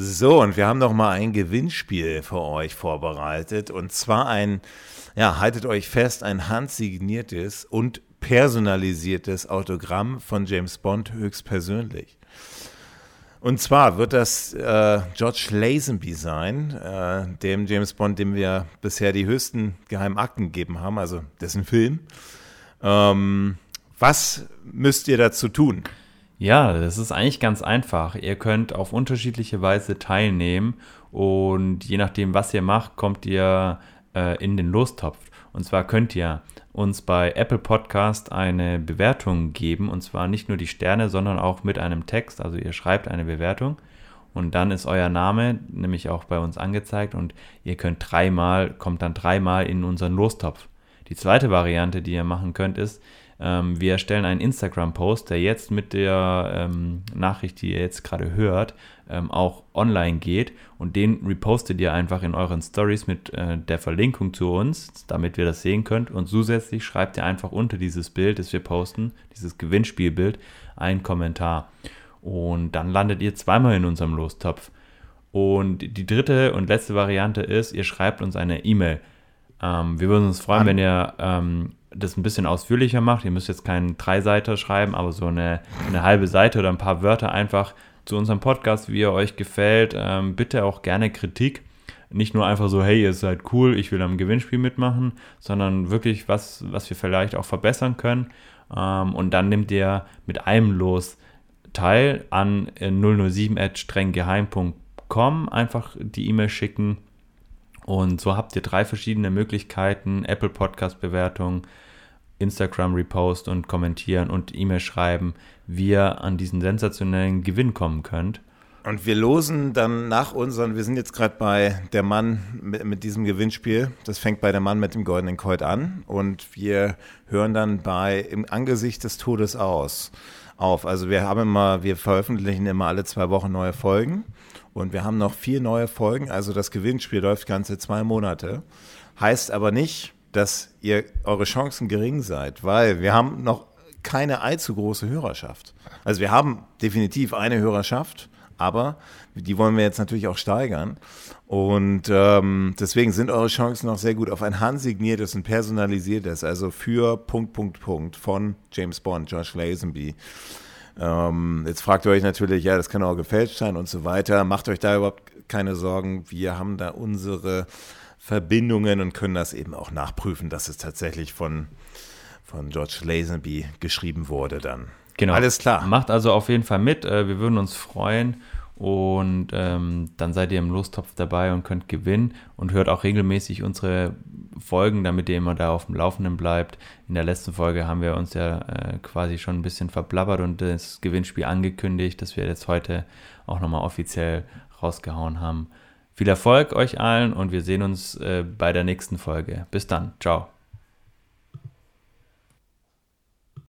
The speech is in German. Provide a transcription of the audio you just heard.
So, und wir haben noch mal ein Gewinnspiel für euch vorbereitet. Und zwar ein, ja, haltet euch fest, ein handsigniertes und personalisiertes Autogramm von James Bond höchstpersönlich. Und zwar wird das äh, George Lazenby sein, äh, dem James Bond, dem wir bisher die höchsten geheimen Akten gegeben haben, also dessen Film. Ähm, was müsst ihr dazu tun? Ja, das ist eigentlich ganz einfach. Ihr könnt auf unterschiedliche Weise teilnehmen und je nachdem, was ihr macht, kommt ihr äh, in den Lostopf. Und zwar könnt ihr uns bei Apple Podcast eine Bewertung geben und zwar nicht nur die Sterne, sondern auch mit einem Text. Also ihr schreibt eine Bewertung und dann ist euer Name nämlich auch bei uns angezeigt und ihr könnt dreimal, kommt dann dreimal in unseren Lostopf. Die zweite Variante, die ihr machen könnt, ist, ähm, wir erstellen einen Instagram-Post, der jetzt mit der ähm, Nachricht, die ihr jetzt gerade hört, ähm, auch online geht und den repostet ihr einfach in euren Stories mit äh, der Verlinkung zu uns, damit wir das sehen könnt und zusätzlich schreibt ihr einfach unter dieses Bild, das wir posten, dieses Gewinnspielbild, einen Kommentar und dann landet ihr zweimal in unserem Lostopf. Und die dritte und letzte Variante ist, ihr schreibt uns eine E-Mail. Ähm, wir würden uns freuen, wenn ihr ähm, das ein bisschen ausführlicher macht. Ihr müsst jetzt keinen Dreiseiter schreiben, aber so eine, eine halbe Seite oder ein paar Wörter einfach zu unserem Podcast, wie er euch gefällt. Ähm, bitte auch gerne Kritik. Nicht nur einfach so, hey, ihr seid cool, ich will am Gewinnspiel mitmachen, sondern wirklich was, was wir vielleicht auch verbessern können. Ähm, und dann nehmt ihr mit einem Los teil an 007.strenggeheim.com. Einfach die E-Mail schicken und so habt ihr drei verschiedene Möglichkeiten: Apple Podcast Bewertung, Instagram Repost und kommentieren und E-Mail schreiben, wie ihr an diesen sensationellen Gewinn kommen könnt. Und wir losen dann nach unseren, wir sind jetzt gerade bei der Mann mit, mit, diesem Gewinnspiel. Das fängt bei der Mann mit dem goldenen Colt an. Und wir hören dann bei im Angesicht des Todes aus auf. Also wir haben immer, wir veröffentlichen immer alle zwei Wochen neue Folgen. Und wir haben noch vier neue Folgen. Also das Gewinnspiel läuft ganze zwei Monate. Heißt aber nicht, dass ihr eure Chancen gering seid, weil wir haben noch keine allzu große Hörerschaft. Also wir haben definitiv eine Hörerschaft, aber die wollen wir jetzt natürlich auch steigern. Und ähm, deswegen sind eure Chancen noch sehr gut auf ein handsigniertes und personalisiertes, also für Punkt, Punkt, Punkt von James Bond, Josh Lazenby. Ähm, jetzt fragt ihr euch natürlich, ja, das kann auch gefälscht sein und so weiter. Macht euch da überhaupt keine Sorgen. Wir haben da unsere Verbindungen und können das eben auch nachprüfen, dass es tatsächlich von, von George Lazenby geschrieben wurde dann. Genau. Alles klar. Macht also auf jeden Fall mit. Äh, wir würden uns freuen. Und ähm, dann seid ihr im Lostopf dabei und könnt gewinnen und hört auch regelmäßig unsere Folgen, damit ihr immer da auf dem Laufenden bleibt. In der letzten Folge haben wir uns ja äh, quasi schon ein bisschen verblabbert und das Gewinnspiel angekündigt, das wir jetzt heute auch nochmal offiziell rausgehauen haben. Viel Erfolg euch allen und wir sehen uns äh, bei der nächsten Folge. Bis dann. Ciao.